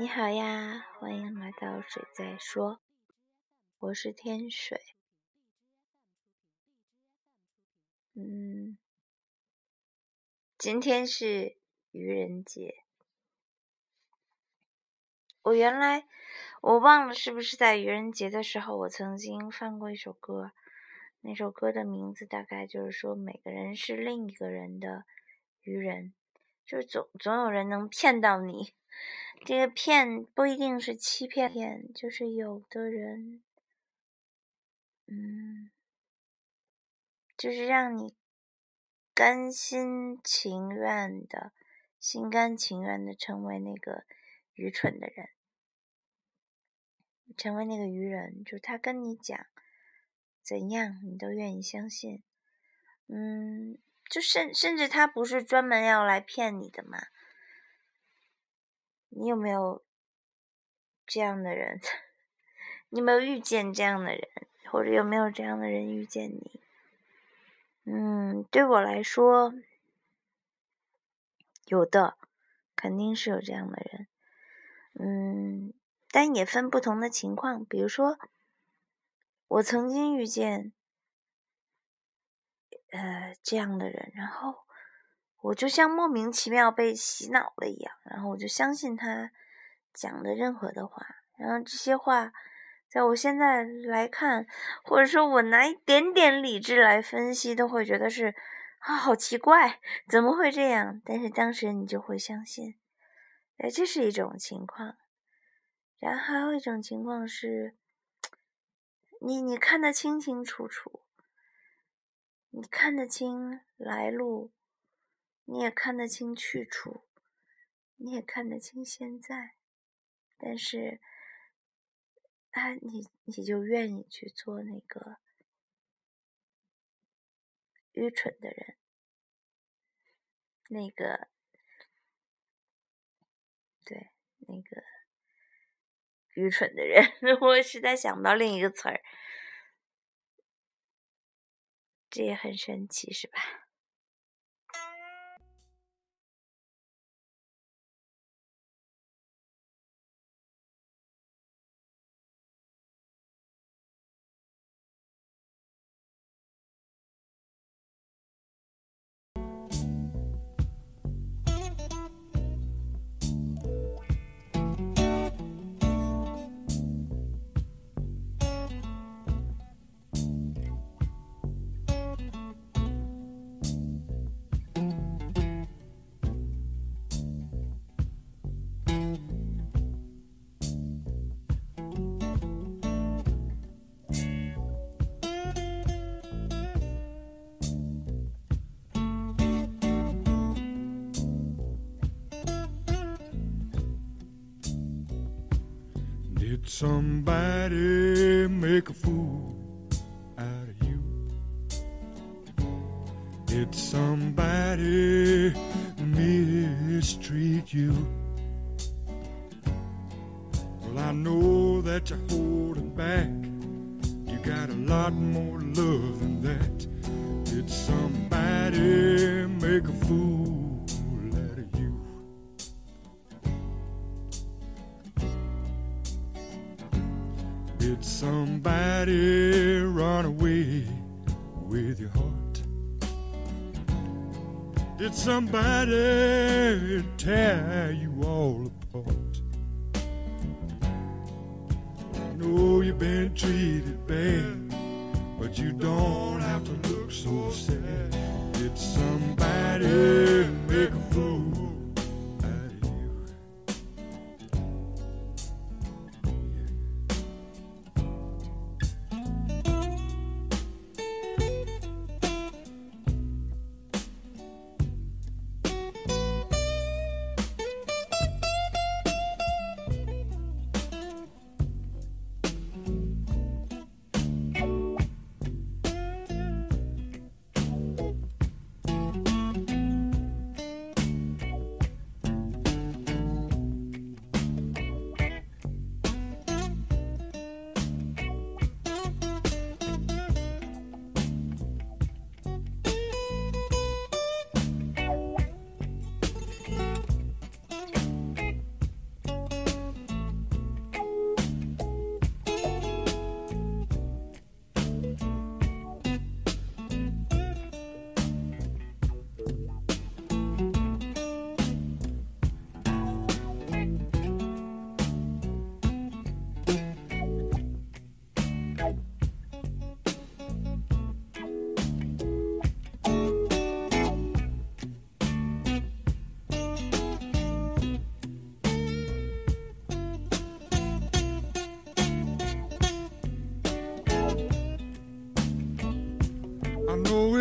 你好呀，欢迎来到水在说，我是天水。嗯，今天是愚人节。我原来我忘了是不是在愚人节的时候，我曾经放过一首歌。那首歌的名字大概就是说，每个人是另一个人的愚人，就是总总有人能骗到你。这个骗不一定是欺骗，骗就是有的人，嗯，就是让你甘心情愿的、心甘情愿的成为那个愚蠢的人，成为那个愚人，就是他跟你讲。怎样，你都愿意相信，嗯，就甚甚至他不是专门要来骗你的嘛？你有没有这样的人？你有没有遇见这样的人？或者有没有这样的人遇见你？嗯，对我来说，有的，肯定是有这样的人，嗯，但也分不同的情况，比如说。我曾经遇见，呃，这样的人，然后我就像莫名其妙被洗脑了一样，然后我就相信他讲的任何的话，然后这些话，在我现在来看，或者说我拿一点点理智来分析，都会觉得是啊，好奇怪，怎么会这样？但是当时你就会相信，哎，这是一种情况，然后还有一种情况是。你你看得清清楚楚，你看得清来路，你也看得清去处，你也看得清现在，但是，啊，你你就愿意去做那个愚蠢的人，那个，对，那个。愚蠢的人，我实在想不到另一个词儿，这也很神奇，是吧？？Did somebody make a fool out of you? Did somebody mistreat you? Well, I know that you're holding back. You got a lot more love than that. Did somebody make a fool? Did somebody run away with your heart? Did somebody tear you all apart? I know you've been treated bad, but you don't have to look so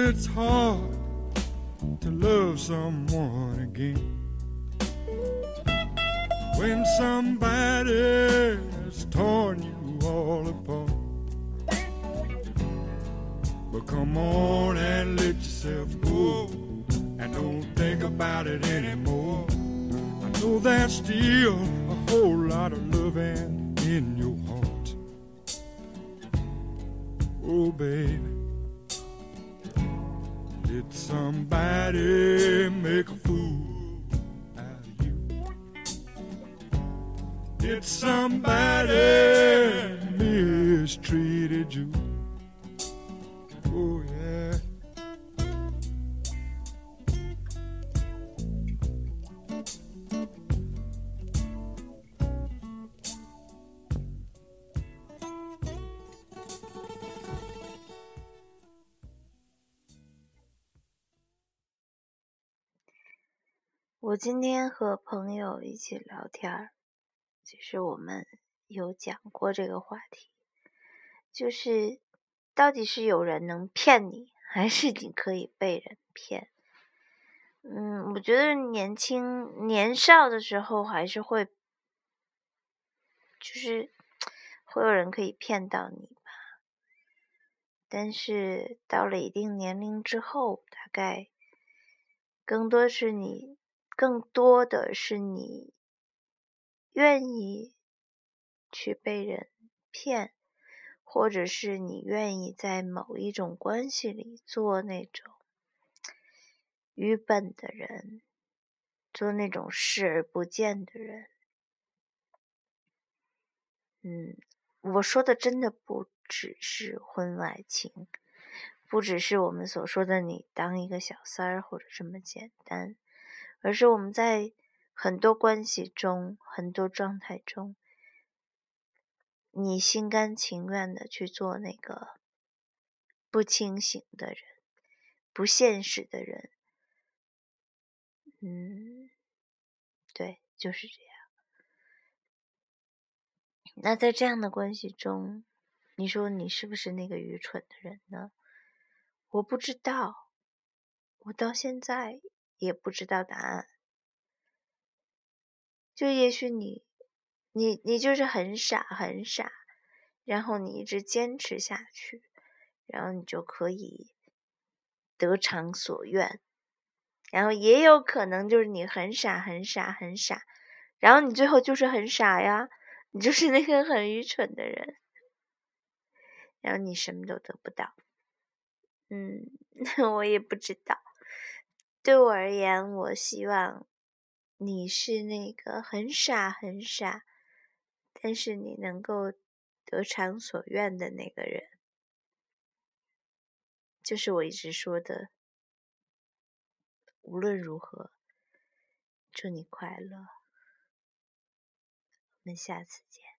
it's hard to love someone again. When somebody has torn you all apart. But come on and let yourself go. And don't think about it anymore. I know there's still a whole lot of loving in your heart. Oh, baby. Did somebody make a fool out of you? Did somebody mistreated you? 我今天和朋友一起聊天儿，其实我们有讲过这个话题，就是到底是有人能骗你，还是你可以被人骗？嗯，我觉得年轻年少的时候还是会，就是 会有人可以骗到你吧。但是到了一定年龄之后，大概更多是你。更多的是你愿意去被人骗，或者是你愿意在某一种关系里做那种愚笨的人，做那种视而不见的人。嗯，我说的真的不只是婚外情，不只是我们所说的你当一个小三儿或者这么简单。而是我们在很多关系中、很多状态中，你心甘情愿的去做那个不清醒的人、不现实的人。嗯，对，就是这样。那在这样的关系中，你说你是不是那个愚蠢的人呢？我不知道，我到现在。也不知道答案，就也许你，你你就是很傻很傻，然后你一直坚持下去，然后你就可以得偿所愿，然后也有可能就是你很傻很傻很傻，然后你最后就是很傻呀，你就是那个很愚蠢的人，然后你什么都得不到，嗯，我也不知道。对我而言，我希望你是那个很傻很傻，但是你能够得偿所愿的那个人，就是我一直说的。无论如何，祝你快乐，我们下次见。